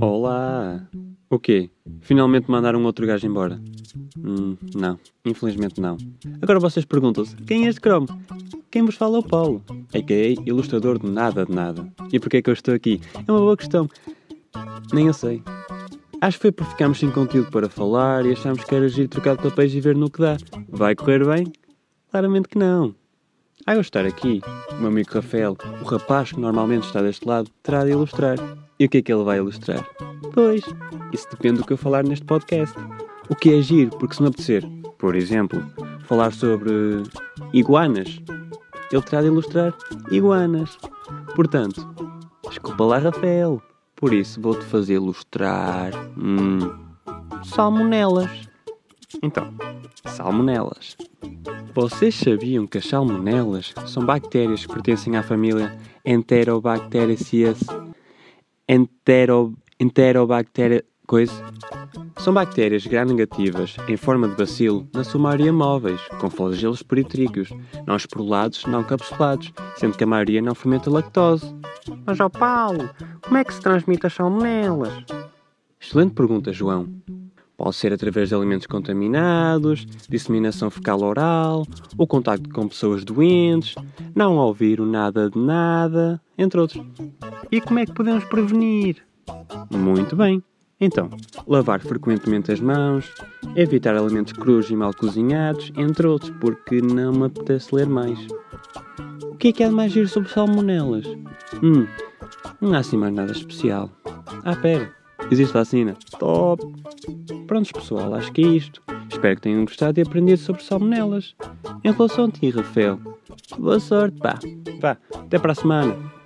Olá! O quê? Finalmente mandaram outro gajo embora? Hum, não. Infelizmente não. Agora vocês perguntam-se, quem é este cromo? Quem vos fala é o Paulo, a.k.a. ilustrador de nada de nada. E porquê é que eu estou aqui? É uma boa questão. Nem eu sei. Acho que foi porque ficámos sem conteúdo para falar e achámos que era agir trocar de papéis e ver no que dá. Vai correr bem? Claramente que não. Ao eu estar aqui, o meu amigo Rafael, o rapaz que normalmente está deste lado, terá de ilustrar. E o que é que ele vai ilustrar? Pois, isso depende do que eu falar neste podcast. O que é agir, porque se me apetecer, por exemplo, falar sobre iguanas, ele terá de ilustrar iguanas. Portanto, desculpa lá, Rafael. Por isso vou-te fazer ilustrar. Hum, salmonelas. Então, salmonelas. Vocês sabiam que as salmonelas são bactérias que pertencem à família Enterobacteriaceae? Entero, enterobactéria. coisa? São bactérias gram-negativas, em forma de bacilo, na sua maioria móveis, com flagelos peritríqueos, não esporulados, não capsulados, sendo que a maioria não fermenta lactose. Mas, ó Paulo, como é que se transmite as salmonelas? Excelente pergunta, João. Pode ser através de alimentos contaminados, disseminação fecal oral, o contacto com pessoas doentes, não ouvir o nada de nada, entre outros. E como é que podemos prevenir? Muito bem. Então, lavar frequentemente as mãos, evitar alimentos crus e mal cozinhados, entre outros, porque não me apetece ler mais. O que é que há de mais giro sobre salmonelas? Hum, não há assim mais nada especial. Ah, pera, existe vacina. Top! Prontos, pessoal, acho que é isto. Espero que tenham gostado e aprendido sobre salmonelas. Em relação a ti, Rafael, boa sorte, pá. Vá, até para a semana.